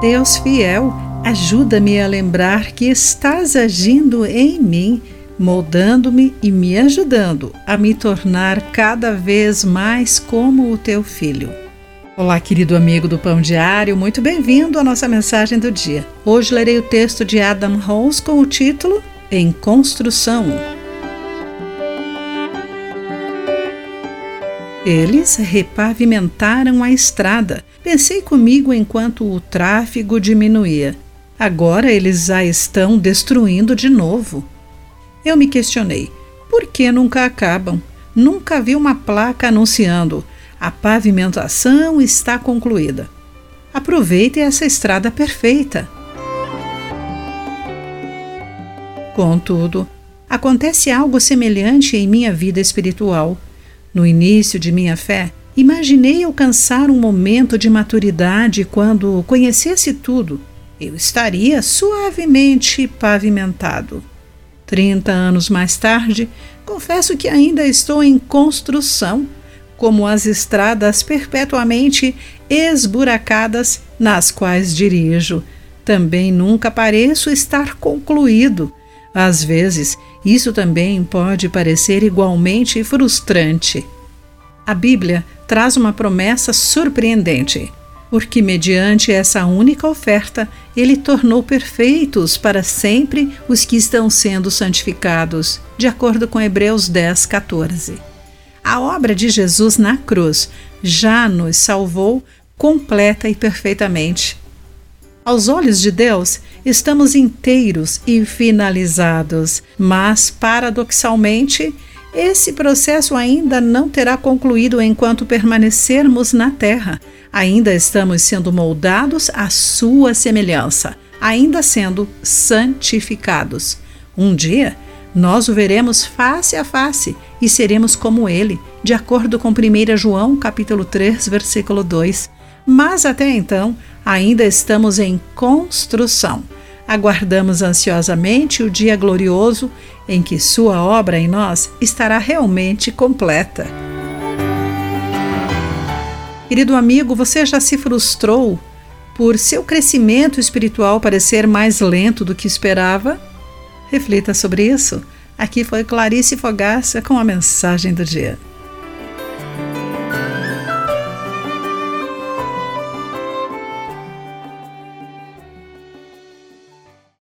Deus fiel, ajuda-me a lembrar que estás agindo em mim, moldando-me e me ajudando a me tornar cada vez mais como o teu filho. Olá, querido amigo do Pão Diário, muito bem-vindo à nossa mensagem do dia. Hoje lerei o texto de Adam Rose com o título Em Construção. Eles repavimentaram a estrada. Pensei comigo enquanto o tráfego diminuía. Agora eles a estão destruindo de novo. Eu me questionei: por que nunca acabam? Nunca vi uma placa anunciando: a pavimentação está concluída. Aproveite essa estrada perfeita. Contudo, acontece algo semelhante em minha vida espiritual. No início de minha fé, imaginei alcançar um momento de maturidade quando conhecesse tudo. Eu estaria suavemente pavimentado. Trinta anos mais tarde, confesso que ainda estou em construção, como as estradas perpetuamente esburacadas nas quais dirijo. Também nunca pareço estar concluído às vezes, isso também pode parecer igualmente frustrante. A Bíblia traz uma promessa surpreendente, porque, mediante essa única oferta, ele tornou perfeitos para sempre os que estão sendo santificados, de acordo com Hebreus 10, 14. A obra de Jesus na cruz já nos salvou completa e perfeitamente. Aos olhos de Deus, estamos inteiros e finalizados, mas, paradoxalmente, esse processo ainda não terá concluído enquanto permanecermos na Terra. Ainda estamos sendo moldados à Sua semelhança, ainda sendo santificados. Um dia, nós o veremos face a face e seremos como ele, de acordo com 1 João capítulo 3, versículo 2. Mas até então, ainda estamos em construção. Aguardamos ansiosamente o dia glorioso em que Sua obra em nós estará realmente completa. Querido amigo, você já se frustrou por seu crescimento espiritual parecer mais lento do que esperava? Reflita sobre isso. Aqui foi Clarice Fogaça com a mensagem do dia.